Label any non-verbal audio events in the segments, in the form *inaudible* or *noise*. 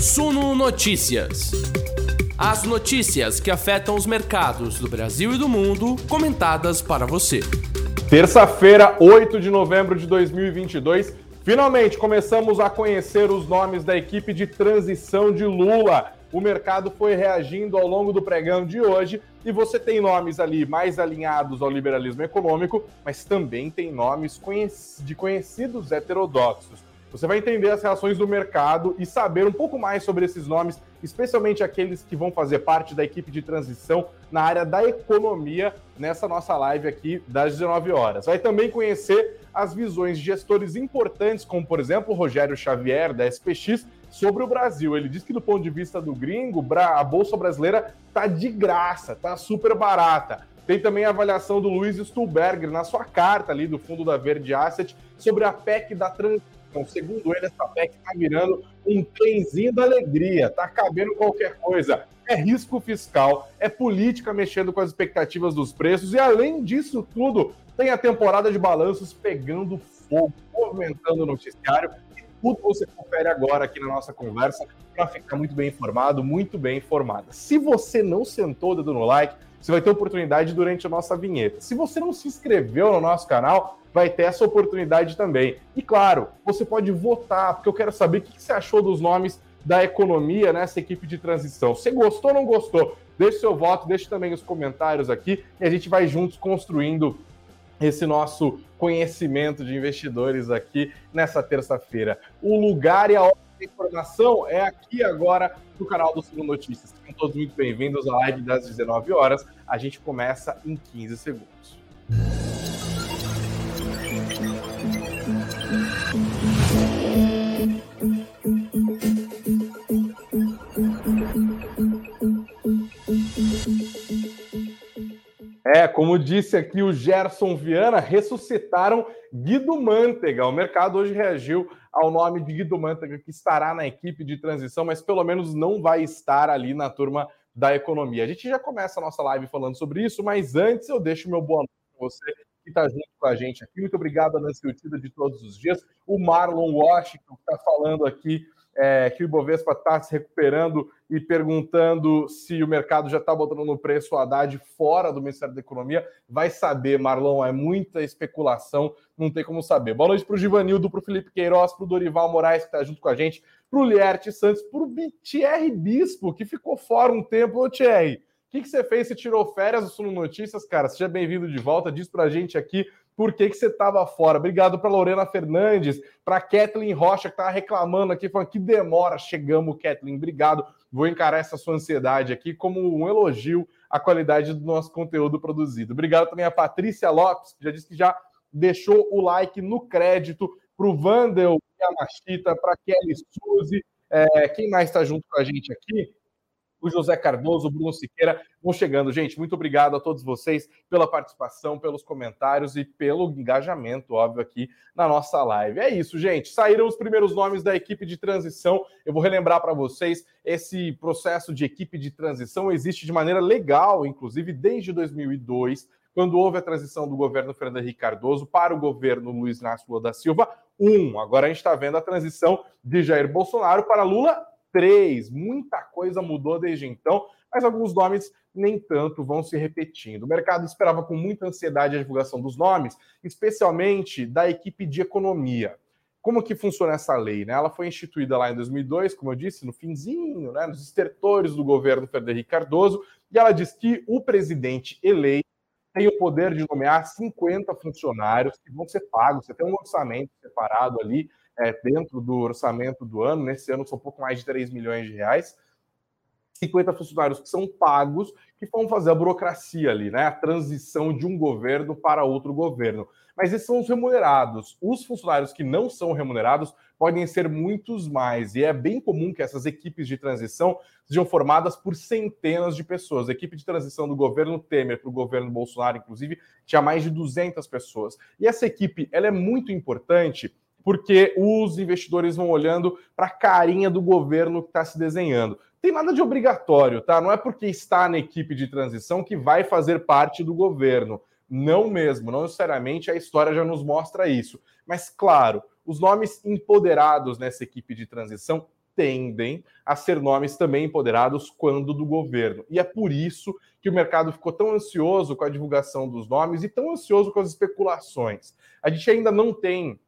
Suno Notícias. As notícias que afetam os mercados do Brasil e do mundo, comentadas para você. Terça-feira, 8 de novembro de 2022, finalmente começamos a conhecer os nomes da equipe de transição de Lula. O mercado foi reagindo ao longo do pregão de hoje e você tem nomes ali mais alinhados ao liberalismo econômico, mas também tem nomes de conhecidos heterodoxos. Você vai entender as reações do mercado e saber um pouco mais sobre esses nomes, especialmente aqueles que vão fazer parte da equipe de transição na área da economia nessa nossa live aqui das 19 horas. Vai também conhecer as visões de gestores importantes, como por exemplo o Rogério Xavier da SPX sobre o Brasil. Ele diz que do ponto de vista do gringo, a bolsa brasileira tá de graça, tá super barata. Tem também a avaliação do Luiz Stuhlberger na sua carta ali do fundo da Verde Asset sobre a PEC da transição então, segundo ele, essa PEC está virando um trenzinho da alegria, está cabendo qualquer coisa. É risco fiscal, é política mexendo com as expectativas dos preços, e além disso tudo, tem a temporada de balanços pegando fogo, movimentando o noticiário. E tudo você confere agora aqui na nossa conversa para ficar muito bem informado, muito bem informada. Se você não sentou o dedo no like, você vai ter oportunidade durante a nossa vinheta. Se você não se inscreveu no nosso canal, vai ter essa oportunidade também. E claro, você pode votar, porque eu quero saber o que você achou dos nomes da economia nessa equipe de transição. Você gostou ou não gostou? Deixe seu voto, deixe também os comentários aqui e a gente vai juntos construindo esse nosso conhecimento de investidores aqui nessa terça-feira. O lugar e a hora informação é aqui agora no canal do Segundo Notícias. Sejam todos muito bem-vindos à live das 19 horas. A gente começa em 15 segundos. É, como disse aqui o Gerson Viana, ressuscitaram Guido Mantega. O mercado hoje reagiu ao nome de Guido Mantega, que estará na equipe de transição, mas pelo menos não vai estar ali na turma da economia. A gente já começa a nossa live falando sobre isso, mas antes eu deixo meu boa noite para você que está junto com a gente aqui. Muito obrigado, Nancy Utida, de todos os dias. O Marlon Washington, que está falando aqui é, que o Ibovespa está se recuperando e perguntando se o mercado já está botando no preço o Haddad fora do Ministério da Economia. Vai saber, Marlon, é muita especulação, não tem como saber. Boa noite para o Givanildo, para o Felipe Queiroz, para o Dorival Moraes, que está junto com a gente, para o Lierte Santos, para o Thierry Bispo, que ficou fora um tempo. Ô, Thierry, o que, que você fez? Você tirou férias do Suno Notícias, cara? Seja bem-vindo de volta. Diz para a gente aqui por que, que você estava fora. Obrigado para Lorena Fernandes, para Kathleen Rocha, que estava reclamando aqui, falando que demora. Chegamos, Kathleen. Obrigado. Vou encarar essa sua ansiedade aqui como um elogio à qualidade do nosso conteúdo produzido. Obrigado também a Patrícia Lopes, que já disse que já deixou o like no crédito para o Vandel Yamashita, para Kelly Suzy. É, quem mais está junto com a gente aqui? O José Cardoso, o Bruno Siqueira vão chegando. Gente, muito obrigado a todos vocês pela participação, pelos comentários e pelo engajamento, óbvio, aqui na nossa live. É isso, gente. Saíram os primeiros nomes da equipe de transição. Eu vou relembrar para vocês: esse processo de equipe de transição existe de maneira legal, inclusive desde 2002 quando houve a transição do governo Fernando Henrique Cardoso para o governo Luiz Inácio Lula da Silva, um. Agora a gente está vendo a transição de Jair Bolsonaro para Lula 3. Muita coisa mudou desde então, mas alguns nomes nem tanto vão se repetindo. O mercado esperava com muita ansiedade a divulgação dos nomes, especialmente da equipe de economia. Como que funciona essa lei? Né? Ela foi instituída lá em 2002, como eu disse, no finzinho, né, nos estertores do governo Henrique Cardoso, e ela diz que o presidente eleito tem o poder de nomear 50 funcionários que vão ser pagos. Você tem um orçamento separado ali é, dentro do orçamento do ano, nesse ano são um pouco mais de 3 milhões de reais, 50 funcionários que são pagos, que vão fazer a burocracia ali, né? A transição de um governo para outro governo. Mas esses são os remunerados. Os funcionários que não são remunerados podem ser muitos mais. E é bem comum que essas equipes de transição sejam formadas por centenas de pessoas. A equipe de transição do governo Temer para o governo Bolsonaro, inclusive, tinha mais de 200 pessoas. E essa equipe ela é muito importante porque os investidores vão olhando para a carinha do governo que está se desenhando. Tem nada de obrigatório, tá? Não é porque está na equipe de transição que vai fazer parte do governo. Não mesmo, não necessariamente a história já nos mostra isso. Mas, claro, os nomes empoderados nessa equipe de transição tendem a ser nomes também empoderados quando do governo. E é por isso que o mercado ficou tão ansioso com a divulgação dos nomes e tão ansioso com as especulações. A gente ainda não tem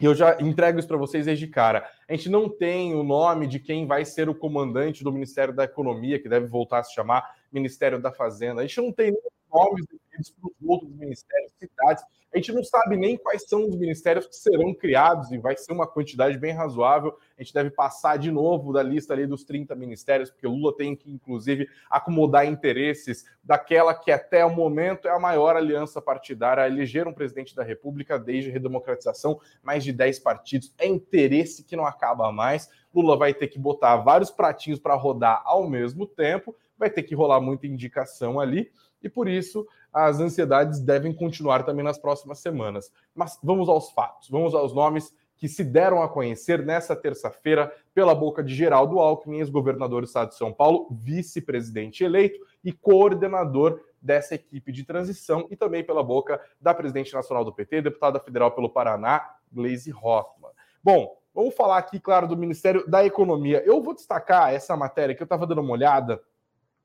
e eu já entrego isso para vocês desde cara. A gente não tem o nome de quem vai ser o comandante do Ministério da Economia, que deve voltar a se chamar Ministério da Fazenda. A gente não tem nomes definidos para os outros ministérios cidades. A gente não sabe nem quais são os ministérios que serão criados, e vai ser uma quantidade bem razoável. A gente deve passar de novo da lista ali dos 30 ministérios, porque Lula tem que, inclusive, acomodar interesses daquela que até o momento é a maior aliança partidária, a eleger um presidente da República desde a redemocratização, mais de 10 partidos. É interesse que não acaba mais. Lula vai ter que botar vários pratinhos para rodar ao mesmo tempo, vai ter que rolar muita indicação ali e por isso as ansiedades devem continuar também nas próximas semanas. Mas vamos aos fatos, vamos aos nomes que se deram a conhecer nessa terça-feira pela boca de Geraldo Alckmin, ex-governador do estado de São Paulo, vice-presidente eleito e coordenador dessa equipe de transição, e também pela boca da presidente nacional do PT, deputada federal pelo Paraná, Gleisi Hoffmann. Bom, vamos falar aqui, claro, do Ministério da Economia. Eu vou destacar essa matéria que eu estava dando uma olhada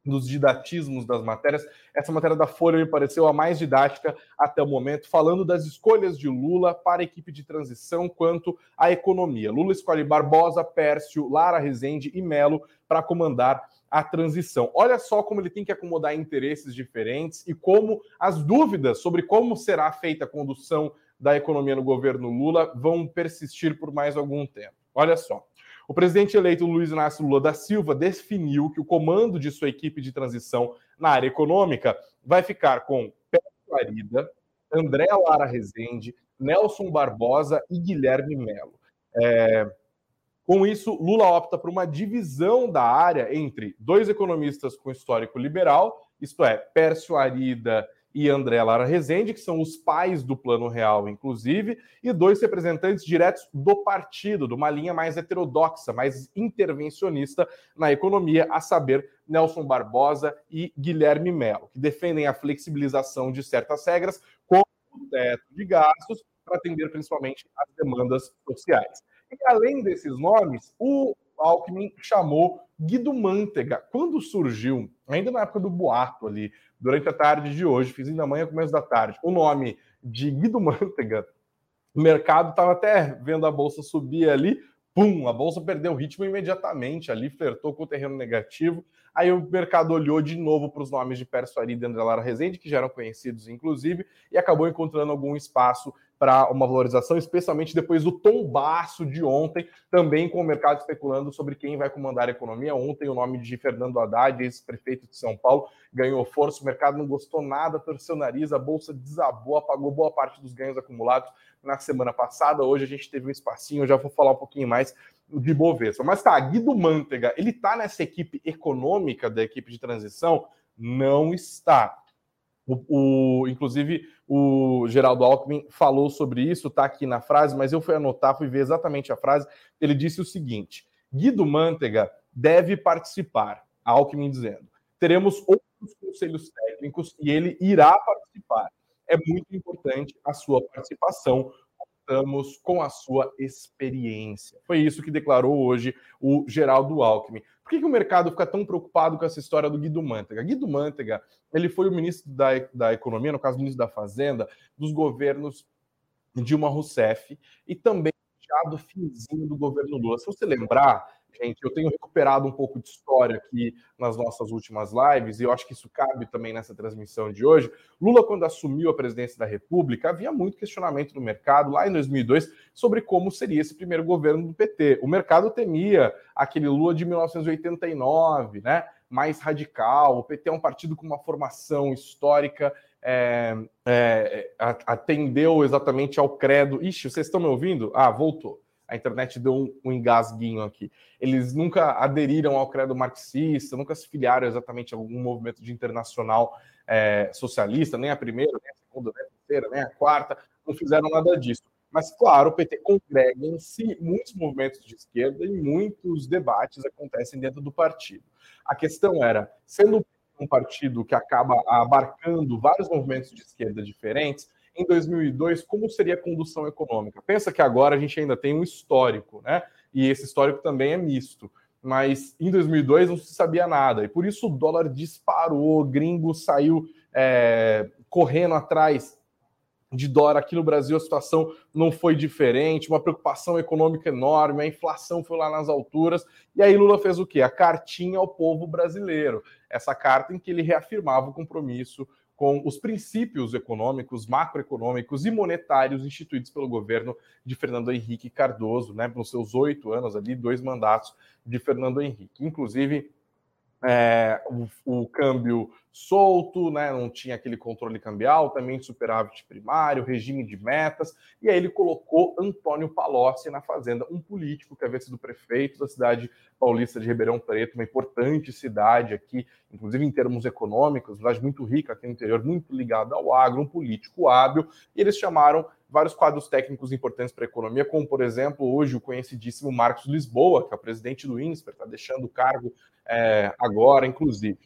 nos didatismos das matérias. Essa matéria da Folha me pareceu a mais didática até o momento, falando das escolhas de Lula para a equipe de transição quanto à economia. Lula escolhe Barbosa, Pércio, Lara Rezende e Melo para comandar a transição. Olha só como ele tem que acomodar interesses diferentes e como as dúvidas sobre como será feita a condução da economia no governo Lula vão persistir por mais algum tempo. Olha só. O presidente eleito Luiz Inácio Lula da Silva definiu que o comando de sua equipe de transição na área econômica vai ficar com Pedro Arida, André Lara Rezende, Nelson Barbosa e Guilherme Melo. É... Com isso, Lula opta por uma divisão da área entre dois economistas com histórico liberal, isto é, Pércio Arida e André Lara Rezende, que são os pais do Plano Real, inclusive, e dois representantes diretos do partido, de uma linha mais heterodoxa, mais intervencionista na economia, a saber, Nelson Barbosa e Guilherme Melo, que defendem a flexibilização de certas regras, como o teto de gastos, para atender principalmente as demandas sociais. E além desses nomes, o Alckmin chamou Guido Mantega. Quando surgiu, ainda na época do boato ali, durante a tarde de hoje, fiz da manhã, começo da tarde, o nome de Guido *laughs* Mantega, o mercado estava até vendo a bolsa subir ali, pum, a bolsa perdeu o ritmo imediatamente ali, flertou com o terreno negativo. Aí o mercado olhou de novo para os nomes de Arida e André Lara Rezende, que já eram conhecidos, inclusive, e acabou encontrando algum espaço para uma valorização, especialmente depois do tombaço de ontem, também com o mercado especulando sobre quem vai comandar a economia. Ontem, o nome de Fernando Haddad, ex-prefeito de São Paulo, ganhou força. O mercado não gostou nada, torceu o nariz, a bolsa desabou, apagou boa parte dos ganhos acumulados na semana passada. Hoje a gente teve um espacinho, eu já vou falar um pouquinho mais de Bovespa. Mas tá, Guido Mantega, ele tá nessa equipe econômica da equipe de transição? Não está. O, o, inclusive, o Geraldo Alckmin falou sobre isso, está aqui na frase, mas eu fui anotar, fui ver exatamente a frase. Ele disse o seguinte: Guido Mantega deve participar, Alckmin dizendo. Teremos outros conselhos técnicos e ele irá participar. É muito importante a sua participação. Contamos com a sua experiência. Foi isso que declarou hoje o Geraldo Alckmin. Por que, que, o mercado fica tão preocupado com essa história do Guido Mantega? Guido Mantega, ele foi o ministro da, da Economia, no caso, o ministro da Fazenda, dos governos Dilma Rousseff e também do finzinho do governo Lula. Se você lembrar, gente, eu tenho recuperado um pouco de história aqui nas nossas últimas lives, e eu acho que isso cabe também nessa transmissão de hoje. Lula, quando assumiu a presidência da República, havia muito questionamento no mercado, lá em 2002, sobre como seria esse primeiro governo do PT. O mercado temia aquele Lula de 1989, né? Mais radical. O PT é um partido com uma formação histórica é, é, atendeu exatamente ao credo. Ixi, vocês estão me ouvindo? Ah, voltou a internet deu um, engasguinho aqui. Eles nunca aderiram ao credo marxista, nunca se filiaram exatamente a algum movimento de internacional é, socialista, nem a primeira, nem a segunda, nem a terceira, nem a quarta, não fizeram nada disso. Mas, claro, o PT congrega em si muitos movimentos de esquerda e muitos debates acontecem dentro do partido. A questão era, sendo um partido que acaba abarcando vários movimentos de esquerda diferentes, em 2002, como seria a condução econômica? Pensa que agora a gente ainda tem um histórico, né? e esse histórico também é misto. Mas em 2002 não se sabia nada, e por isso o dólar disparou, gringo saiu é, correndo atrás de dólar. Aqui no Brasil a situação não foi diferente, uma preocupação econômica enorme, a inflação foi lá nas alturas. E aí Lula fez o quê? A cartinha ao povo brasileiro. Essa carta em que ele reafirmava o compromisso com os princípios econômicos, macroeconômicos e monetários instituídos pelo governo de Fernando Henrique Cardoso, né, nos seus oito anos ali, dois mandatos de Fernando Henrique. Inclusive, é, o, o, câmbio solto, né, não tinha aquele controle cambial, também superávit primário, regime de metas, e aí ele colocou Antônio Palocci na fazenda, um político que havia sido prefeito da cidade paulista de Ribeirão Preto, uma importante cidade aqui, inclusive em termos econômicos, cidade muito rica aqui no interior, muito ligada ao agro, um político hábil, e eles chamaram vários quadros técnicos importantes para a economia, como, por exemplo, hoje o conhecidíssimo Marcos Lisboa, que é o presidente do INSPER, está deixando o cargo é, agora, inclusive.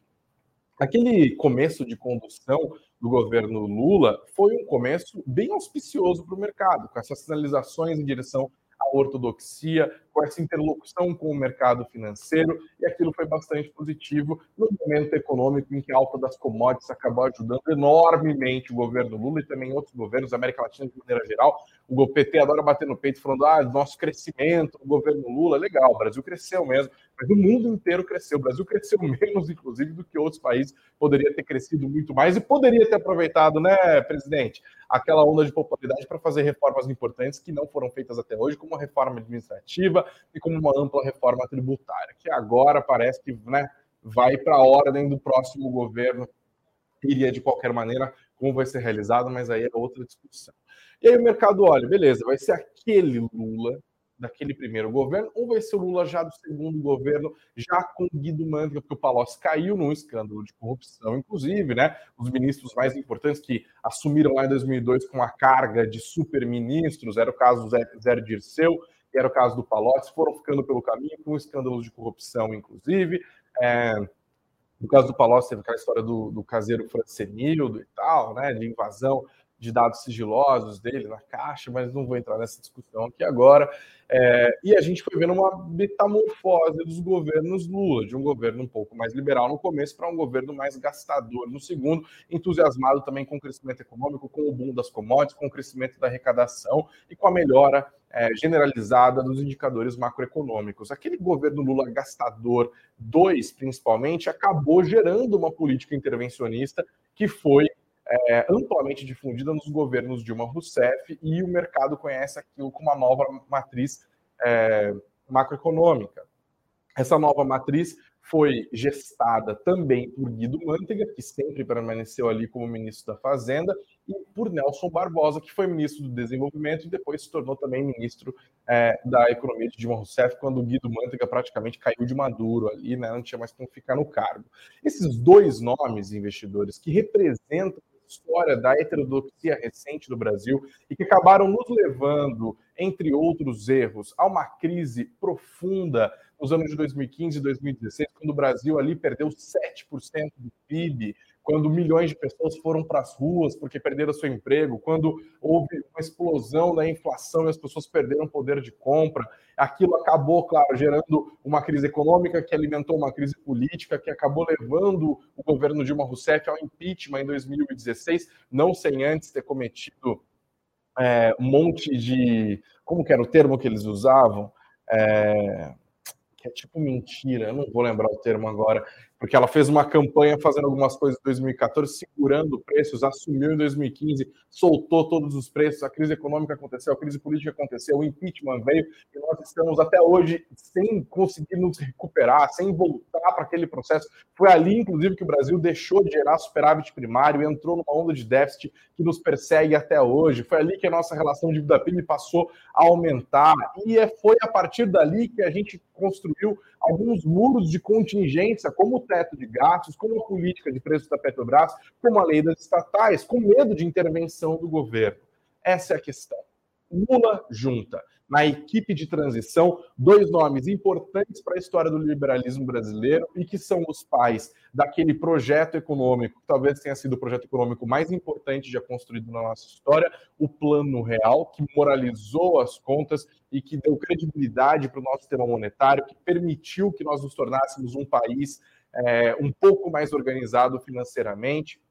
Aquele começo de condução do governo Lula foi um começo bem auspicioso para o mercado, com essas sinalizações em direção à ortodoxia, com essa interlocução com o mercado financeiro, e aquilo foi bastante positivo no momento econômico em que a alta das commodities acabou ajudando enormemente o governo Lula e também outros governos da América Latina de maneira geral. O PT adora bater no peito falando: ah, nosso crescimento, o governo Lula, legal, o Brasil cresceu mesmo, mas o mundo inteiro cresceu. O Brasil cresceu *laughs* menos, inclusive, do que outros países, poderia ter crescido muito mais e poderia ter aproveitado, né, presidente, aquela onda de popularidade para fazer reformas importantes que não foram feitas até hoje, como a reforma administrativa, e como uma ampla reforma tributária, que agora parece que né, vai para a ordem do próximo governo, iria de qualquer maneira, como vai ser realizado, mas aí é outra discussão. E aí o mercado olha, beleza, vai ser aquele Lula daquele primeiro governo, ou vai ser o Lula já do segundo governo, já com Guido Mantega, porque o Palocci caiu num escândalo de corrupção, inclusive, né? Os ministros mais importantes que assumiram lá em 2002 com a carga de super-ministros, era o caso do Zé, Zé Dirceu, que era o caso do Palocci, foram ficando pelo caminho com escândalos de corrupção, inclusive. É, no caso do Palocci, teve aquela história do, do caseiro Francenildo e tal, né, de invasão de dados sigilosos dele na caixa, mas não vou entrar nessa discussão aqui agora. É, e a gente foi vendo uma metamorfose dos governos Lula, de um governo um pouco mais liberal no começo para um governo mais gastador no segundo, entusiasmado também com o crescimento econômico, com o boom das commodities, com o crescimento da arrecadação e com a melhora é, generalizada dos indicadores macroeconômicos. Aquele governo Lula gastador 2, principalmente, acabou gerando uma política intervencionista que foi é, amplamente difundida nos governos Dilma Rousseff e o mercado conhece aquilo como uma nova matriz é, macroeconômica. Essa nova matriz foi gestada também por Guido Mantega, que sempre permaneceu ali como ministro da Fazenda, e por Nelson Barbosa, que foi ministro do Desenvolvimento e depois se tornou também ministro é, da Economia de Dilma Rousseff, quando o Guido Mantega praticamente caiu de maduro ali, né, não tinha mais como ficar no cargo. Esses dois nomes investidores que representam história da heterodoxia recente do Brasil e que acabaram nos levando, entre outros erros, a uma crise profunda nos anos de 2015 e 2016, quando o Brasil ali perdeu 7% do PIB, quando milhões de pessoas foram para as ruas porque perderam seu emprego, quando houve uma explosão da inflação e as pessoas perderam poder de compra. Aquilo acabou, claro, gerando uma crise econômica que alimentou uma crise política que acabou levando o governo Dilma Rousseff ao impeachment em 2016, não sem antes ter cometido é, um monte de. Como que era o termo que eles usavam? É, que é tipo mentira, eu não vou lembrar o termo agora, porque ela fez uma campanha fazendo algumas coisas em 2014, segurando preços, assumiu em 2015, soltou todos os preços, a crise econômica aconteceu, a crise política aconteceu, o impeachment veio, e nós estamos até hoje sem conseguir nos recuperar, sem voltar para aquele processo. Foi ali, inclusive, que o Brasil deixou de gerar superávit primário, entrou numa onda de déficit que nos persegue até hoje. Foi ali que a nossa relação de dívida PIB passou a aumentar, e é, foi a partir dali que a gente construiu alguns muros de contingência, como o teto de gastos, como a política de preços da Petrobras, como a lei das estatais, com medo de intervenção do governo. Essa é a questão. Lula junta na equipe de transição, dois nomes importantes para a história do liberalismo brasileiro e que são os pais daquele projeto econômico, que talvez tenha sido o projeto econômico mais importante já construído na nossa história, o Plano Real, que moralizou as contas e que deu credibilidade para o nosso sistema monetário, que permitiu que nós nos tornássemos um país é, um pouco mais organizado financeiramente,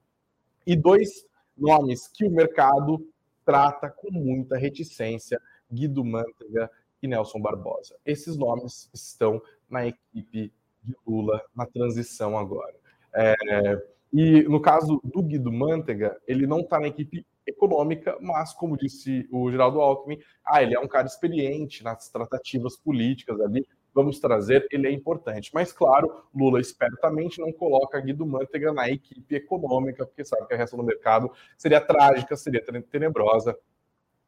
e dois nomes que o mercado trata com muita reticência Guido Mantega e Nelson Barbosa. Esses nomes estão na equipe de Lula na transição agora. É, e no caso do Guido Mantega, ele não está na equipe econômica, mas, como disse o Geraldo Alckmin, ah, ele é um cara experiente nas tratativas políticas ali, vamos trazer, ele é importante. Mas, claro, Lula espertamente não coloca Guido Mantega na equipe econômica, porque sabe que a reação do mercado seria trágica, seria tenebrosa,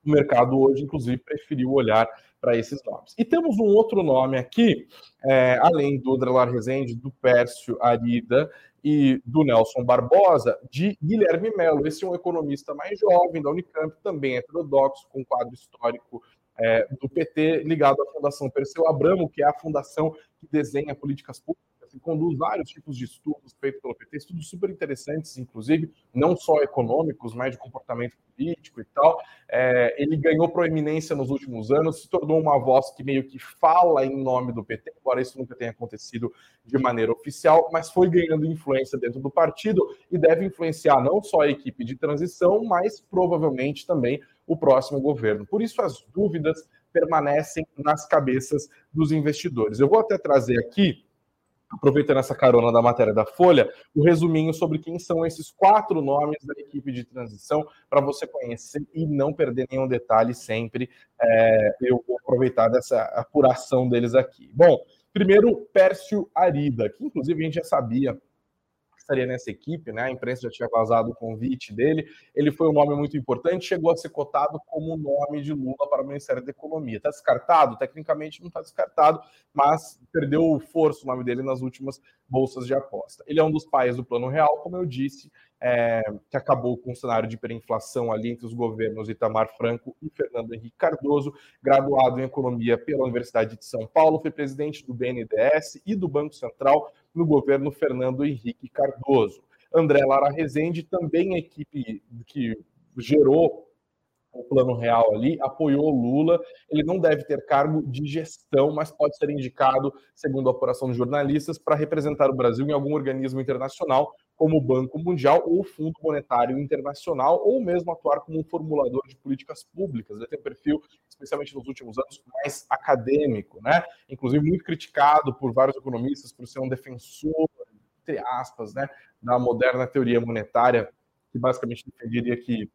o mercado hoje, inclusive, preferiu olhar para esses nomes. E temos um outro nome aqui, é, além do Drelar Rezende, do Pércio Arida e do Nelson Barbosa, de Guilherme Melo. Esse é um economista mais jovem da Unicamp, também heterodoxo, com quadro histórico é, do PT ligado à Fundação Perseu Abramo, que é a fundação que desenha políticas públicas que conduz vários tipos de estudos feitos pelo PT, estudos super interessantes, inclusive, não só econômicos, mas de comportamento político e tal. É, ele ganhou proeminência nos últimos anos, se tornou uma voz que meio que fala em nome do PT, embora isso nunca tenha acontecido de maneira oficial, mas foi ganhando influência dentro do partido e deve influenciar não só a equipe de transição, mas provavelmente também o próximo governo. Por isso, as dúvidas permanecem nas cabeças dos investidores. Eu vou até trazer aqui aproveitando essa carona da matéria da Folha, o resuminho sobre quem são esses quatro nomes da equipe de transição, para você conhecer e não perder nenhum detalhe sempre. É, eu vou aproveitar dessa apuração deles aqui. Bom, primeiro, Pércio Arida, que inclusive a gente já sabia estaria nessa equipe, né? A imprensa já tinha vazado o convite dele. Ele foi um nome muito importante, chegou a ser cotado como nome de Lula para o Ministério da Economia. Está descartado? Tecnicamente não está descartado, mas perdeu força o nome dele nas últimas bolsas de aposta. Ele é um dos pais do Plano Real, como eu disse, é, que acabou com o cenário de hiperinflação ali entre os governos Itamar Franco e Fernando Henrique Cardoso, graduado em economia pela Universidade de São Paulo, foi presidente do BNDES e do Banco Central no governo Fernando Henrique Cardoso. André Lara Rezende, também a equipe que gerou o plano real ali, apoiou Lula. Ele não deve ter cargo de gestão, mas pode ser indicado, segundo a apuração de jornalistas, para representar o Brasil em algum organismo internacional, como o Banco Mundial ou o Fundo Monetário Internacional, ou mesmo atuar como um formulador de políticas públicas. Ele tem um perfil, especialmente nos últimos anos, mais acadêmico, né? Inclusive muito criticado por vários economistas por ser um defensor, entre aspas, né, da moderna teoria monetária, que basicamente defenderia que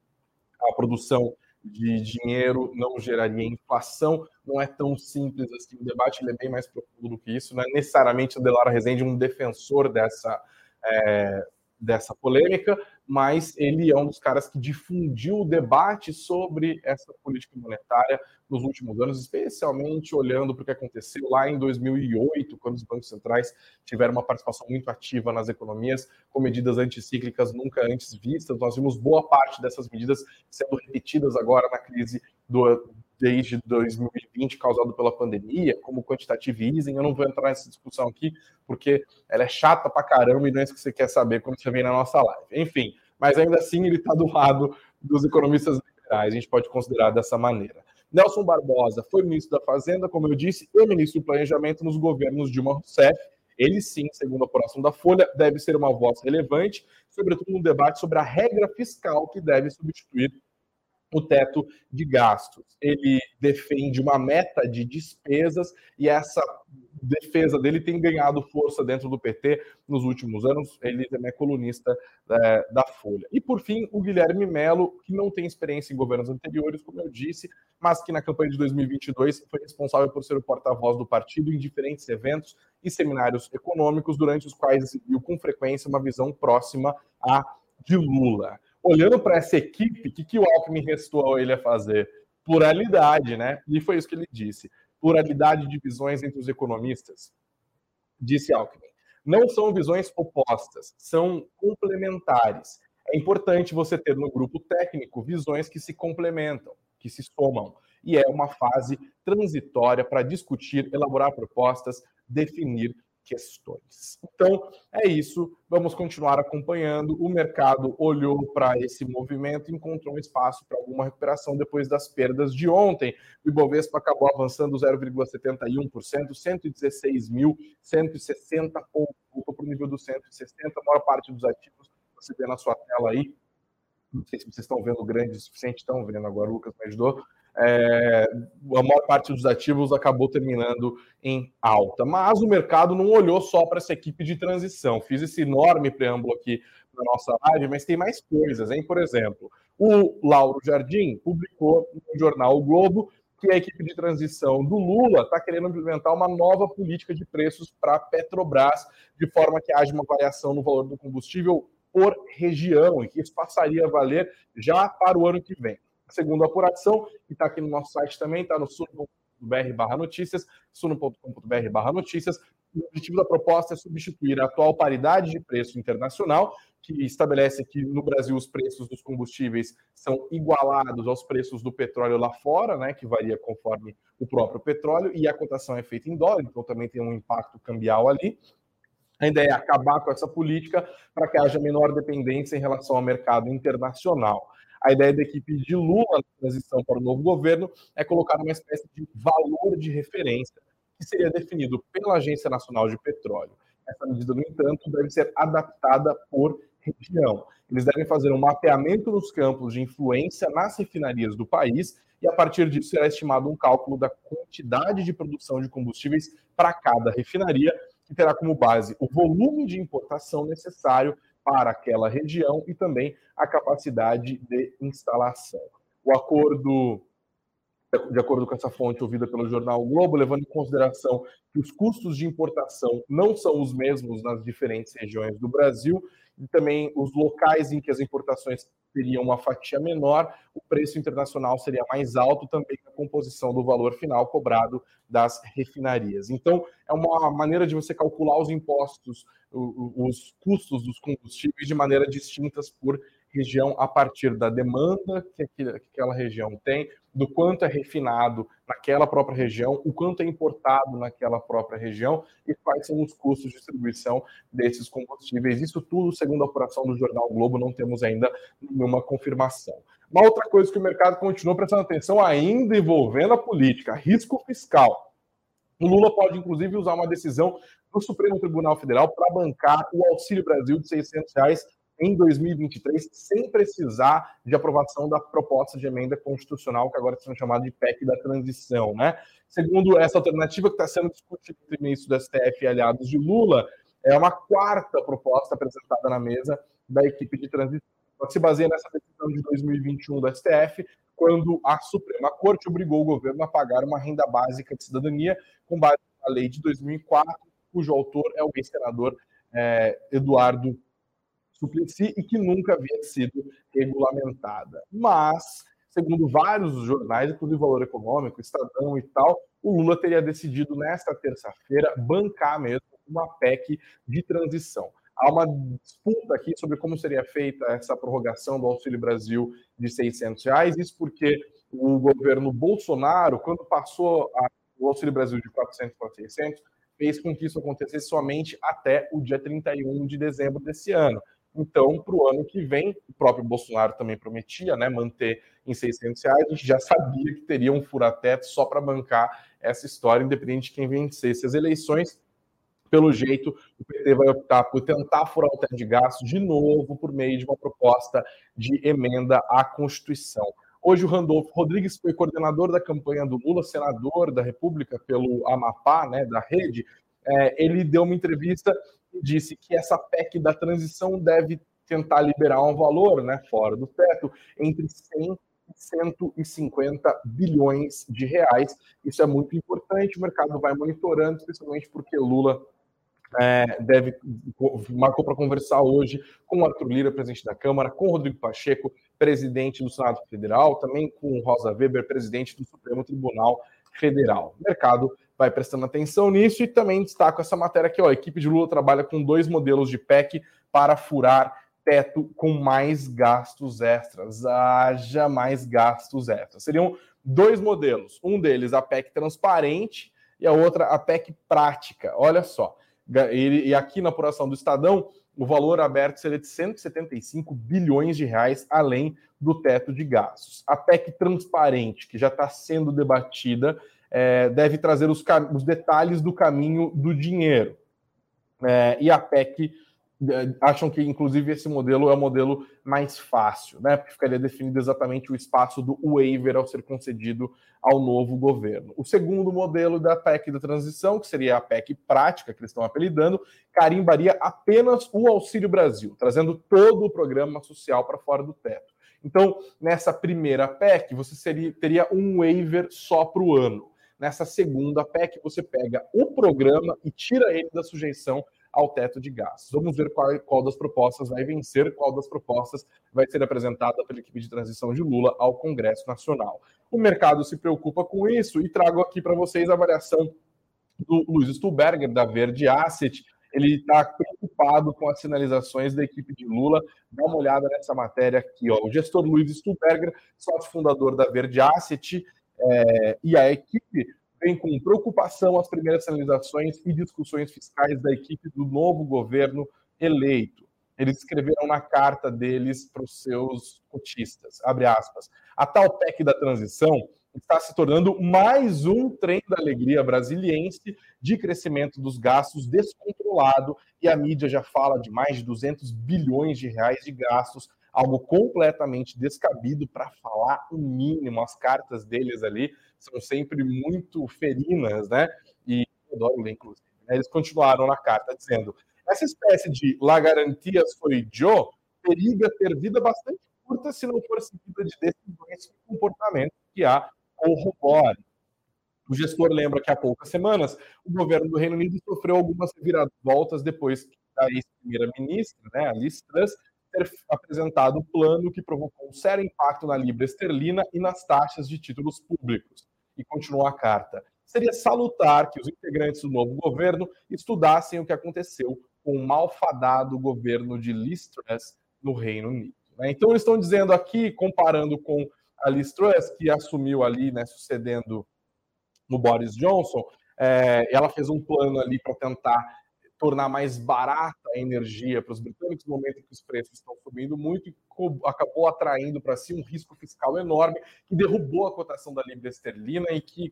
a produção de dinheiro não geraria inflação. Não é tão simples assim. O debate ele é bem mais profundo do que isso. Não é necessariamente o Delara Rezende um defensor dessa, é, dessa polêmica, mas ele é um dos caras que difundiu o debate sobre essa política monetária nos últimos anos, especialmente olhando para o que aconteceu lá em 2008, quando os bancos centrais tiveram uma participação muito ativa nas economias, com medidas anticíclicas nunca antes vistas. Nós vimos boa parte dessas medidas sendo repetidas agora na crise do, desde 2020 causado pela pandemia, como quantitative easing. Eu não vou entrar nessa discussão aqui, porque ela é chata pra caramba e não é isso que você quer saber quando você vem na nossa live. Enfim, mas ainda assim ele está do lado dos economistas liberais, a gente pode considerar dessa maneira. Nelson Barbosa foi ministro da Fazenda, como eu disse, e ministro do Planejamento nos governos Dilma Rousseff. Ele sim, segundo a apuração da Folha, deve ser uma voz relevante, sobretudo no debate sobre a regra fiscal que deve substituir o teto de gastos. Ele defende uma meta de despesas e essa defesa dele tem ganhado força dentro do PT nos últimos anos. Ele também é colunista é, da Folha. E por fim, o Guilherme Melo, que não tem experiência em governos anteriores, como eu disse, mas que na campanha de 2022 foi responsável por ser o porta-voz do partido em diferentes eventos e seminários econômicos, durante os quais exibiu com frequência uma visão próxima à de Lula olhando para essa equipe, o que, que o Alckmin restou a ele a fazer? Pluralidade, né? E foi isso que ele disse. Pluralidade de visões entre os economistas. Disse Alckmin. Não são visões opostas, são complementares. É importante você ter no grupo técnico visões que se complementam, que se somam. e é uma fase transitória para discutir, elaborar propostas, definir questões. Então, é isso. Vamos continuar acompanhando. O mercado olhou para esse movimento e encontrou um espaço para alguma recuperação depois das perdas de ontem. O Ibovespa acabou avançando 0,71%, 116.160 pontos, voltou para o nível dos 160. A maior parte dos ativos, você vê na sua tela aí, não sei se vocês estão vendo grande o suficiente, estão vendo agora, o Lucas me ajudou é, a maior parte dos ativos acabou terminando em alta. Mas o mercado não olhou só para essa equipe de transição. Fiz esse enorme preâmbulo aqui na nossa live, mas tem mais coisas, hein? Por exemplo, o Lauro Jardim publicou no jornal o Globo que a equipe de transição do Lula está querendo implementar uma nova política de preços para a Petrobras, de forma que haja uma variação no valor do combustível por região, e que isso passaria a valer já para o ano que vem. Segundo a apuração, que está aqui no nosso site também, está no suno.br barra notícias, suno.com.br barra notícias. O objetivo da proposta é substituir a atual paridade de preço internacional, que estabelece que no Brasil os preços dos combustíveis são igualados aos preços do petróleo lá fora, né, que varia conforme o próprio petróleo, e a cotação é feita em dólar, então também tem um impacto cambial ali. A ideia é acabar com essa política para que haja menor dependência em relação ao mercado internacional. A ideia da equipe de Lula na transição para o novo governo é colocar uma espécie de valor de referência que seria definido pela Agência Nacional de Petróleo. Essa medida, no entanto, deve ser adaptada por região. Eles devem fazer um mapeamento nos campos de influência nas refinarias do país e, a partir disso, será estimado um cálculo da quantidade de produção de combustíveis para cada refinaria, que terá como base o volume de importação necessário para aquela região e também a capacidade de instalação. O acordo, de acordo com essa fonte ouvida pelo jornal Globo, levando em consideração que os custos de importação não são os mesmos nas diferentes regiões do Brasil e também os locais em que as importações teriam uma fatia menor, o preço internacional seria mais alto também a composição do valor final cobrado das refinarias. Então, é uma maneira de você calcular os impostos, os custos dos combustíveis de maneira distintas por região a partir da demanda que aquela região tem, do quanto é refinado naquela própria região, o quanto é importado naquela própria região e quais são os custos de distribuição desses combustíveis. Isso tudo, segundo a apuração do Jornal Globo, não temos ainda nenhuma confirmação. Uma outra coisa que o mercado continua prestando atenção, ainda envolvendo a política, risco fiscal. O Lula pode, inclusive, usar uma decisão do Supremo Tribunal Federal para bancar o Auxílio Brasil de 600 reais em 2023, sem precisar de aprovação da proposta de emenda constitucional, que agora está sendo chamada de PEC da transição. Né? Segundo essa alternativa que está sendo discutida entre o ministro do STF e aliados de Lula, é uma quarta proposta apresentada na mesa da equipe de transição. Ela se baseia nessa decisão de 2021 do STF, quando a Suprema Corte obrigou o governo a pagar uma renda básica de cidadania com base na lei de 2004, cujo autor é o ex-senador é, Eduardo Suplicy e que nunca havia sido regulamentada. Mas, segundo vários jornais, inclusive Valor Econômico, Estadão e tal, o Lula teria decidido nesta terça-feira bancar mesmo uma PEC de transição. Há uma disputa aqui sobre como seria feita essa prorrogação do Auxílio Brasil de 600 reais, isso porque o governo Bolsonaro, quando passou a, o Auxílio Brasil de 400 para 600, fez com que isso acontecesse somente até o dia 31 de dezembro desse ano. Então, para o ano que vem, o próprio Bolsonaro também prometia né, manter em 600 reais. A gente já sabia que teria um furateto só para bancar essa história, independente de quem vencesse as eleições. Pelo jeito, o PT vai optar por tentar furar o teto de gastos de novo por meio de uma proposta de emenda à Constituição. Hoje, o Randolfo Rodrigues foi coordenador da campanha do Lula, senador da República pelo Amapá, né, da rede. É, ele deu uma entrevista disse que essa PEC da transição deve tentar liberar um valor, né, fora do teto, entre 100 e 150 bilhões de reais. Isso é muito importante, o mercado vai monitorando, especialmente porque Lula é, deve marcou para conversar hoje com Arthur Lira, presidente da Câmara, com Rodrigo Pacheco, presidente do Senado Federal, também com Rosa Weber, presidente do Supremo Tribunal Federal. O mercado vai prestando atenção nisso e também destaco essa matéria aqui, ó, a equipe de Lula trabalha com dois modelos de PEC para furar teto com mais gastos extras. Haja mais gastos extras. Seriam dois modelos. Um deles, a PEC transparente, e a outra, a PEC prática. Olha só. E aqui na apuração do Estadão, o valor aberto seria de 175 bilhões de reais, além do teto de gastos. A PEC transparente, que já está sendo debatida, é, deve trazer os, os, detalhes do caminho do dinheiro. É, e a PEC é, acham que, inclusive, esse modelo é o modelo mais fácil, né? Porque ficaria definido exatamente o espaço do waiver ao ser concedido ao novo governo. O segundo modelo da PEC da transição, que seria a PEC prática, que eles estão apelidando, carimbaria apenas o Auxílio Brasil, trazendo todo o programa social para fora do teto. Então, nessa primeira PEC, você seria, teria um waiver só para o ano. Nessa segunda PEC, você pega o programa e tira ele da sujeição ao teto de gastos. Vamos ver qual, qual das propostas vai vencer, qual das propostas vai ser apresentada pela equipe de transição de Lula ao Congresso Nacional. O mercado se preocupa com isso e trago aqui para vocês a avaliação do Luiz Stuberger, da Verde Asset. Ele está preocupado com as sinalizações da equipe de Lula. Dá uma olhada nessa matéria aqui. Ó. O gestor Luiz Stuberger, sócio fundador da Verde Asset, é, e a equipe vem com preocupação as primeiras sinalizações e discussões fiscais da equipe do novo governo eleito. Eles escreveram na carta deles para os seus cotistas, abre aspas, a tal PEC da transição está se tornando mais um trem da alegria brasiliense de crescimento dos gastos descontrolado e a mídia já fala de mais de 200 bilhões de reais de gastos, algo completamente descabido para falar o mínimo. As cartas deles ali são sempre muito ferinas, né? E eu adoro ler, inclusive. Né? Eles continuaram na carta dizendo: essa espécie de la garantias foi Joe periga ter vida bastante curta se não for seguida de decisões e comportamento que há corrobore. O gestor lembra que há poucas semanas o governo do Reino Unido sofreu algumas reviravoltas depois da ex-primeira-ministra, né, a Liz Truss, ter apresentado um plano que provocou um sério impacto na libra esterlina e nas taxas de títulos públicos e continua a carta. Seria salutar que os integrantes do novo governo estudassem o que aconteceu com o malfadado governo de Liz Truss no Reino Unido. Né? Então, eles estão dizendo aqui, comparando com a Liz Truss, que assumiu ali, né, sucedendo no Boris Johnson, é, ela fez um plano ali para tentar tornar mais barata a energia para os britânicos no momento em que os preços estão subindo muito e acabou atraindo para si um risco fiscal enorme que derrubou a cotação da libra esterlina e que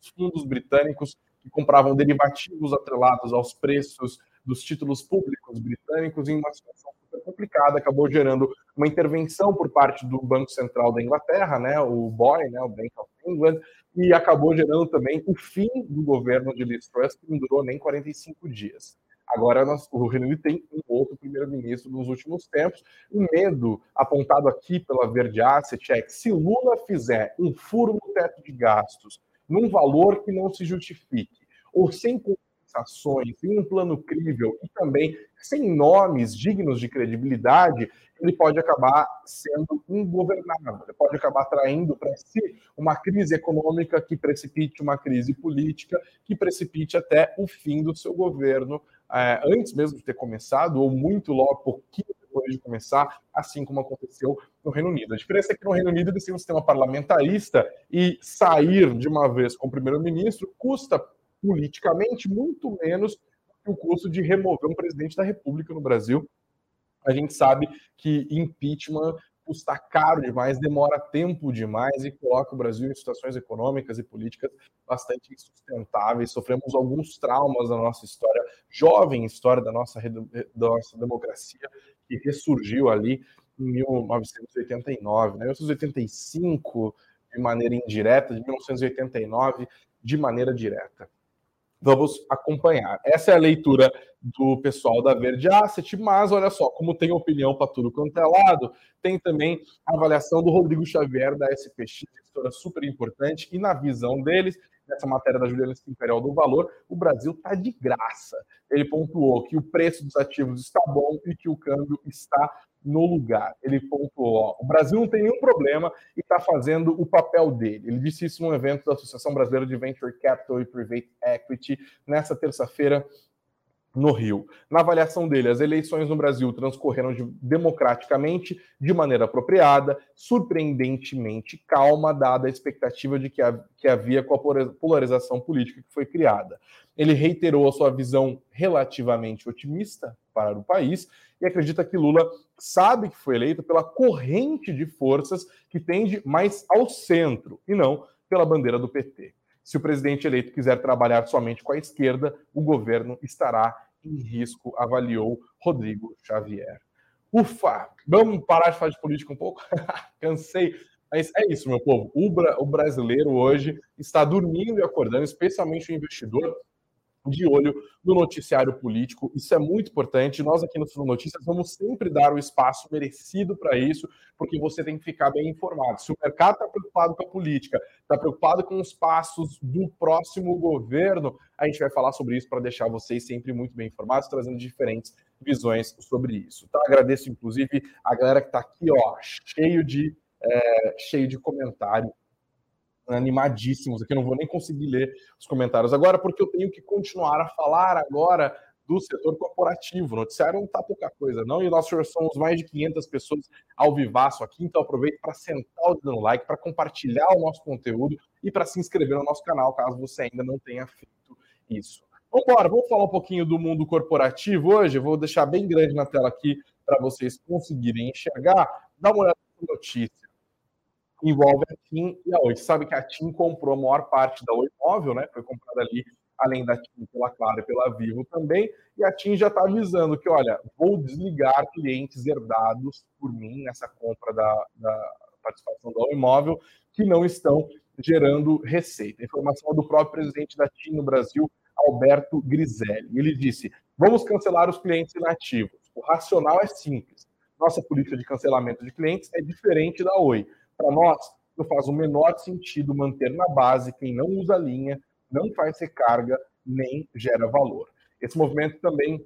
os fundos britânicos que compravam derivativos atrelados aos preços dos títulos públicos britânicos em uma situação super complicada, acabou gerando uma intervenção por parte do Banco Central da Inglaterra, né, o BOE, né, o Bank of England, e acabou gerando também o fim do governo de Liz Truss, que não durou nem 45 dias. Agora, nós, o Reino Unido tem um outro primeiro-ministro nos últimos tempos. O medo apontado aqui pela Verde Asset é que se Lula fizer um furo no teto de gastos num valor que não se justifique, ou sem compensações, sem um plano crível e também sem nomes dignos de credibilidade, ele pode acabar sendo ingovernável, ele pode acabar traindo para si uma crise econômica que precipite uma crise política, que precipite até o fim do seu governo é, antes mesmo de ter começado, ou muito logo, pouquinho depois de começar, assim como aconteceu no Reino Unido. A diferença é que no Reino Unido eles têm um sistema parlamentarista e sair de uma vez com o primeiro-ministro custa politicamente muito menos que o custo de remover um presidente da República no Brasil. A gente sabe que impeachment custa caro demais, demora tempo demais e coloca o Brasil em situações econômicas e políticas bastante insustentáveis. Sofremos alguns traumas na nossa história, jovem história da nossa, da nossa democracia, que ressurgiu ali em 1989, né? 1985 de maneira indireta, de 1989 de maneira direta vamos acompanhar. Essa é a leitura do pessoal da Verde Asset, mas olha só, como tem opinião para tudo quanto é lado, tem também a avaliação do Rodrigo Xavier da SPX, gestora super importante, e na visão deles, nessa matéria da Juliana Imperial do Valor, o Brasil está de graça. Ele pontuou que o preço dos ativos está bom e que o câmbio está no lugar. Ele pontuou: ó, o Brasil não tem nenhum problema e está fazendo o papel dele. Ele disse isso num evento da Associação Brasileira de Venture Capital e Private Equity nessa terça-feira, no Rio. Na avaliação dele, as eleições no Brasil transcorreram de, democraticamente, de maneira apropriada, surpreendentemente calma, dada a expectativa de que, a, que havia com a polarização política que foi criada. Ele reiterou a sua visão relativamente otimista para o país e acredita que Lula sabe que foi eleito pela corrente de forças que tende mais ao centro e não pela bandeira do PT. Se o presidente eleito quiser trabalhar somente com a esquerda, o governo estará em risco, avaliou Rodrigo Xavier. Ufa! Vamos parar de falar de política um pouco? *laughs* Cansei. Mas é isso, meu povo. O, o brasileiro hoje está dormindo e acordando, especialmente o investidor, de olho no noticiário político. Isso é muito importante. Nós aqui no Sul Notícias vamos sempre dar o espaço merecido para isso, porque você tem que ficar bem informado. Se o mercado está preocupado com a política, está preocupado com os passos do próximo governo, a gente vai falar sobre isso para deixar vocês sempre muito bem informados, trazendo diferentes visões sobre isso. Tá? Agradeço, inclusive, a galera que está aqui, ó, cheio de, é, cheio de comentário animadíssimos aqui, não vou nem conseguir ler os comentários agora, porque eu tenho que continuar a falar agora do setor corporativo. Noticiário não está pouca coisa, não, e nós somos mais de 500 pessoas ao vivaço aqui, então aproveite para sentar o dedo no like, para compartilhar o nosso conteúdo e para se inscrever no nosso canal, caso você ainda não tenha feito isso. Vamos embora, vamos falar um pouquinho do mundo corporativo hoje. Eu vou deixar bem grande na tela aqui para vocês conseguirem enxergar. Dá uma olhada na notícia envolve a TIM e a Oi. Você sabe que a TIM comprou a maior parte da Oi Móvel, né? Foi comprada ali, além da TIM, pela Claro e pela Vivo também. E a TIM já está avisando que, olha, vou desligar clientes herdados por mim nessa compra da, da participação da Oi Móvel que não estão gerando receita. informação é do próprio presidente da TIM no Brasil, Alberto Griselli. Ele disse: vamos cancelar os clientes inativos. O racional é simples. Nossa política de cancelamento de clientes é diferente da Oi. Para nós, não faz o menor sentido manter na base quem não usa linha, não faz recarga, nem gera valor. Esse movimento também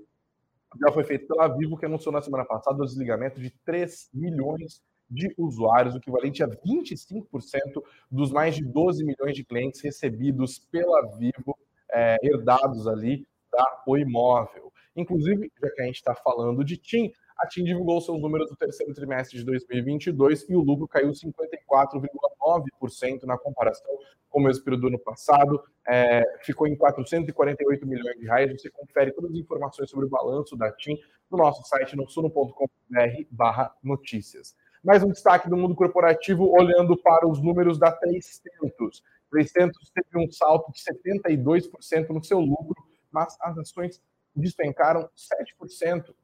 já foi feito pela Vivo, que anunciou na semana passada o desligamento de 3 milhões de usuários, o equivalente a 25% dos mais de 12 milhões de clientes recebidos pela Vivo, é, herdados ali da Oi Móvel. Inclusive, já que a gente está falando de TIM, a TIM divulgou seus números do terceiro trimestre de 2022 e o lucro caiu 54,9% na comparação com o mesmo período do ano passado, é, ficou em 448 milhões de reais. Você confere todas as informações sobre o balanço da TIM no nosso site no suno.com.br notícias. Mais um destaque do mundo corporativo, olhando para os números da 300. 300 teve um salto de 72% no seu lucro, mas as ações despencaram 7%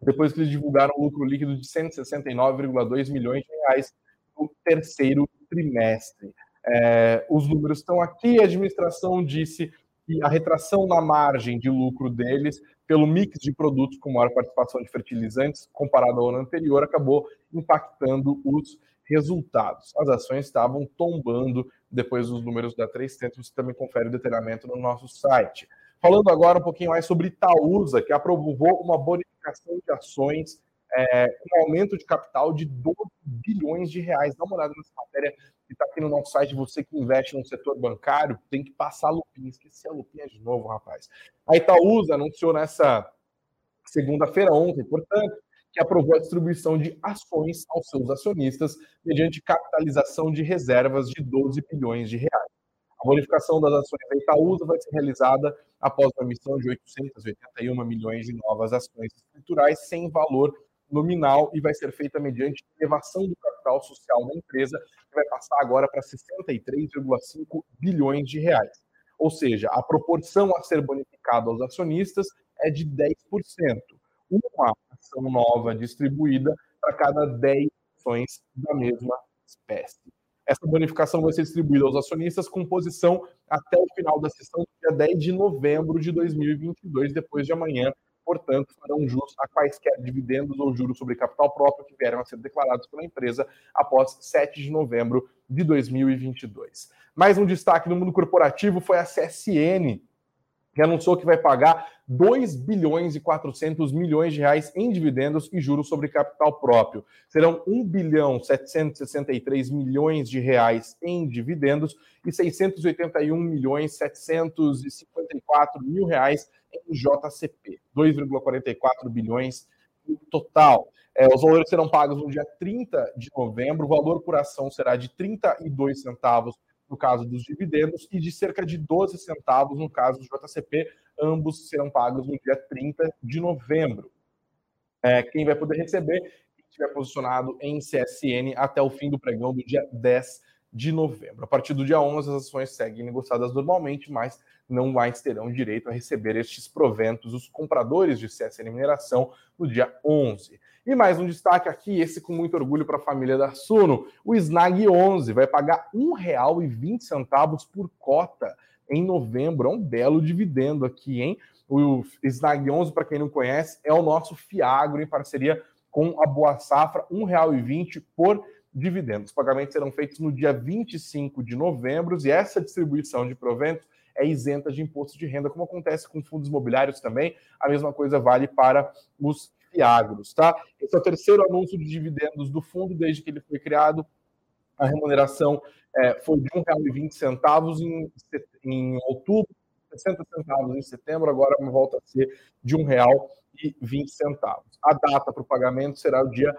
depois que eles divulgaram um lucro líquido de 169,2 milhões de reais no terceiro trimestre. É, os números estão aqui, a administração disse que a retração na margem de lucro deles, pelo mix de produtos com maior participação de fertilizantes, comparado ao ano anterior, acabou impactando os resultados. As ações estavam tombando depois dos números da 300, você também confere o detalhamento no nosso site. Falando agora um pouquinho mais sobre Itaúsa, que aprovou uma bonificação de ações é, com aumento de capital de 12 bilhões de reais. Dá uma olhada nessa matéria que está aqui no nosso site. Você que investe no setor bancário tem que passar a lupinha. Esqueci a lupinha de novo, rapaz. A Itaúsa anunciou nessa segunda-feira, ontem, portanto, que aprovou a distribuição de ações aos seus acionistas mediante capitalização de reservas de 12 bilhões de reais. A bonificação das ações da Itaúsa vai ser realizada após a emissão de 881 milhões de novas ações escriturais sem valor nominal e vai ser feita mediante elevação do capital social da empresa, que vai passar agora para 63,5 bilhões de reais. Ou seja, a proporção a ser bonificada aos acionistas é de 10%. Uma ação nova distribuída para cada 10 ações da mesma espécie. Essa bonificação vai ser distribuída aos acionistas com posição até o final da sessão, dia 10 de novembro de 2022, depois de amanhã. Portanto, farão jus a quaisquer dividendos ou juros sobre capital próprio que vieram a ser declarados pela empresa após 7 de novembro de 2022. Mais um destaque no mundo corporativo foi a CSN, que anunciou que vai pagar 2 bilhões e 400 milhões de reais em dividendos e juros sobre capital próprio. Serão 1 bilhão 763 milhões de reais em dividendos e 681 milhões 754 mil reais em JCP, 2,44 bilhões no total. É, os valores serão pagos no dia 30 de novembro, o valor por ação será de 32 centavos no caso dos dividendos e de cerca de 12 centavos no caso do JCP, ambos serão pagos no dia 30 de novembro. É, quem vai poder receber, quem estiver posicionado em CSN até o fim do pregão do dia 10 de novembro. A partir do dia 11, as ações seguem negociadas normalmente, mas não mais terão direito a receber estes proventos os compradores de CSN Mineração no dia 11. E mais um destaque aqui, esse com muito orgulho para a família da Suno. O Snag 11 vai pagar R$ 1,20 por cota em novembro. É um belo dividendo aqui, hein? O Snag 11, para quem não conhece, é o nosso Fiagro em parceria com a Boa Safra, R$ 1,20 por dividendo. Os pagamentos serão feitos no dia 25 de novembro e essa distribuição de proventos é isenta de imposto de renda, como acontece com fundos imobiliários também. A mesma coisa vale para os Fiagros, tá? Esse é o terceiro anúncio de dividendos do fundo desde que ele foi criado. A remuneração é, foi de R$ 1,20 em, em outubro, 60 centavos em setembro, agora volta a ser de R$ 1,20. A data para o pagamento será o dia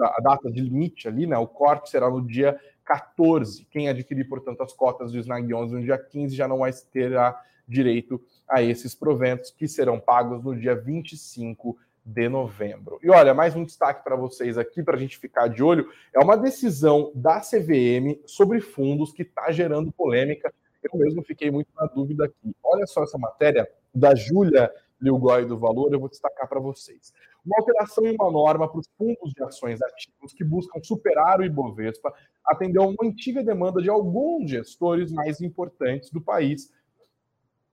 a data de limite ali, né? O corte será no dia 14. Quem adquirir, portanto, as cotas do Snag 11 no dia 15 já não vai terá direito a esses proventos que serão pagos no dia 25 de novembro. E olha, mais um destaque para vocês aqui, para a gente ficar de olho, é uma decisão da CVM sobre fundos que está gerando polêmica. Eu mesmo fiquei muito na dúvida aqui. Olha só essa matéria da Júlia Lilgoy do Valor, eu vou destacar para vocês. Uma alteração em uma norma para os fundos de ações ativos que buscam superar o Ibovespa atendeu a uma antiga demanda de alguns gestores mais importantes do país,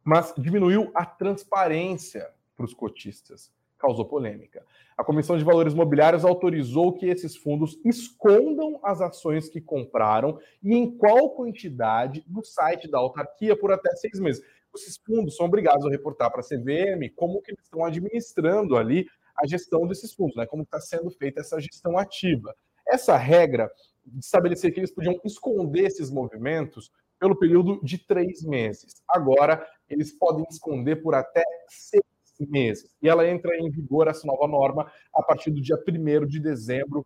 mas diminuiu a transparência para os cotistas causou polêmica. A Comissão de Valores Mobiliários autorizou que esses fundos escondam as ações que compraram e em qual quantidade no site da autarquia por até seis meses. Esses fundos são obrigados a reportar para a CVM como que eles estão administrando ali a gestão desses fundos, né? como está sendo feita essa gestão ativa. Essa regra estabelecia que eles podiam esconder esses movimentos pelo período de três meses. Agora, eles podem esconder por até seis meses. E ela entra em vigor, essa nova norma, a partir do dia 1 de dezembro,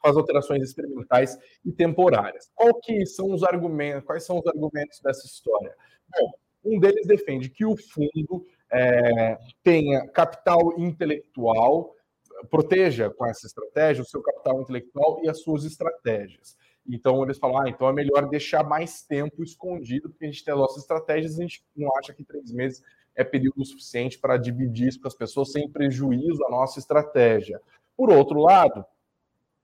com as alterações experimentais e temporárias. Qual que são os argumentos, quais são os argumentos dessa história? Bom, um deles defende que o fundo é, tenha capital intelectual, proteja com essa estratégia o seu capital intelectual e as suas estratégias. Então eles falam, ah, então é melhor deixar mais tempo escondido, porque a gente tem as nossas estratégias, a gente não acha que três meses é período suficiente para dividir isso com as pessoas sem prejuízo à nossa estratégia. Por outro lado,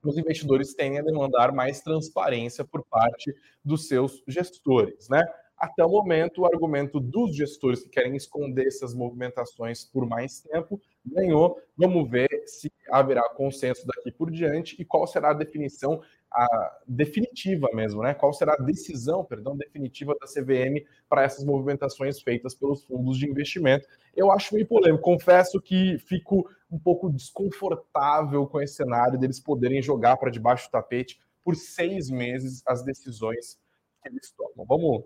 os investidores tendem a demandar mais transparência por parte dos seus gestores, né? Até o momento, o argumento dos gestores que querem esconder essas movimentações por mais tempo ganhou. Vamos ver se haverá consenso daqui por diante e qual será a definição a definitiva mesmo, né? Qual será a decisão, perdão, definitiva da CVM para essas movimentações feitas pelos fundos de investimento? Eu acho meio polêmico. Confesso que fico um pouco desconfortável com esse cenário deles poderem jogar para debaixo do tapete por seis meses as decisões que eles tomam. Vamos,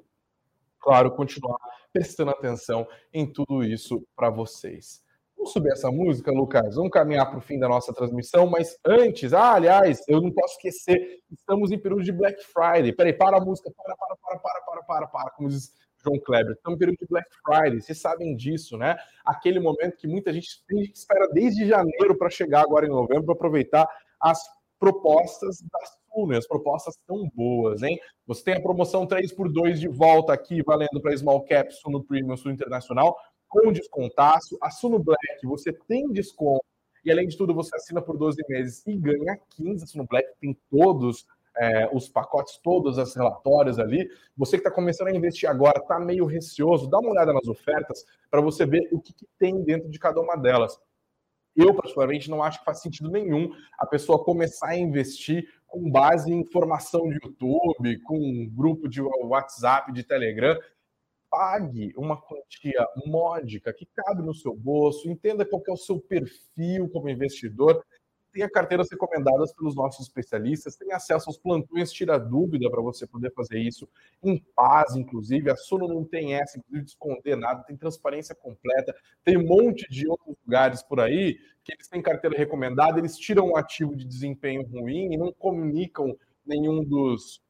claro, continuar prestando atenção em tudo isso para vocês. Vamos subir essa música, Lucas? Vamos caminhar para o fim da nossa transmissão, mas antes, ah, aliás, eu não posso esquecer, estamos em período de Black Friday. Peraí, para a música, para, para, para, para, para, para, para, como diz João Kleber. Estamos em período de Black Friday, vocês sabem disso, né? Aquele momento que muita gente, espera desde janeiro para chegar agora em novembro para aproveitar as propostas da Suno, as propostas tão boas, hein? Você tem a promoção 3 por 2 de volta aqui, valendo para Small Cap, Suno Premium, Suno Internacional com descontaço. A Suno Black, você tem desconto. E além de tudo, você assina por 12 meses e ganha 15. A Suno Black tem todos é, os pacotes, todos os relatórios ali. Você que está começando a investir agora, está meio receoso, dá uma olhada nas ofertas para você ver o que, que tem dentro de cada uma delas. Eu, particularmente, não acho que faz sentido nenhum a pessoa começar a investir com base em informação de YouTube, com um grupo de WhatsApp, de Telegram pague uma quantia módica que cabe no seu bolso, entenda qual é o seu perfil como investidor tenha carteiras recomendadas pelos nossos especialistas, tem acesso aos plantões tira dúvida para você poder fazer isso em paz, inclusive. A Suno não tem essa, inclusive, de esconder nada, tem transparência completa, tem um monte de outros lugares por aí que eles têm carteira recomendada, eles tiram um ativo de desempenho ruim e não comunicam nenhum dos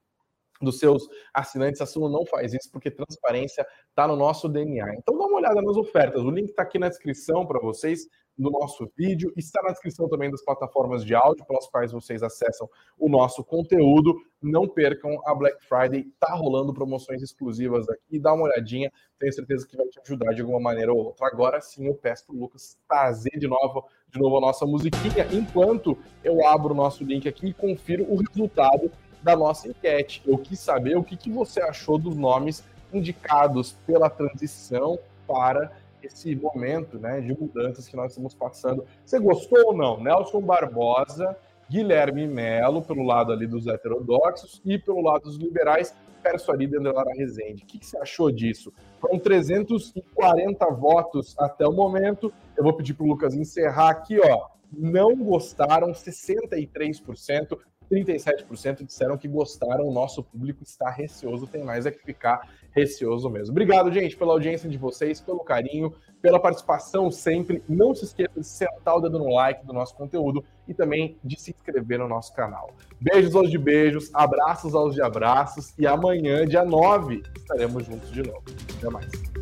dos seus assinantes, a Suno não faz isso porque transparência está no nosso DNA. Então dá uma olhada nas ofertas. O link está aqui na descrição para vocês no nosso vídeo. Está na descrição também das plataformas de áudio pelas quais vocês acessam o nosso conteúdo. Não percam a Black Friday, tá rolando promoções exclusivas aqui. Dá uma olhadinha, tenho certeza que vai te ajudar de alguma maneira ou outra. Agora sim, eu peço para o Lucas trazer de novo, de novo a nossa musiquinha, enquanto eu abro o nosso link aqui e confiro o resultado da nossa enquete. Eu quis saber o que, que você achou dos nomes indicados pela transição para esse momento né, de mudanças que nós estamos passando. Você gostou ou não? Nelson Barbosa, Guilherme Melo, pelo lado ali dos heterodoxos, e pelo lado dos liberais, Persuari Dendelara Rezende. O que, que você achou disso? Foram 340 votos até o momento. Eu vou pedir para o Lucas encerrar aqui, ó. Não gostaram 63%, 37% disseram que gostaram, o nosso público está receoso, tem mais é que ficar receoso mesmo. Obrigado, gente, pela audiência de vocês, pelo carinho, pela participação sempre. Não se esqueça de sentar o dedo no like do nosso conteúdo e também de se inscrever no nosso canal. Beijos aos de beijos, abraços aos de abraços e amanhã, dia 9, estaremos juntos de novo. Até mais.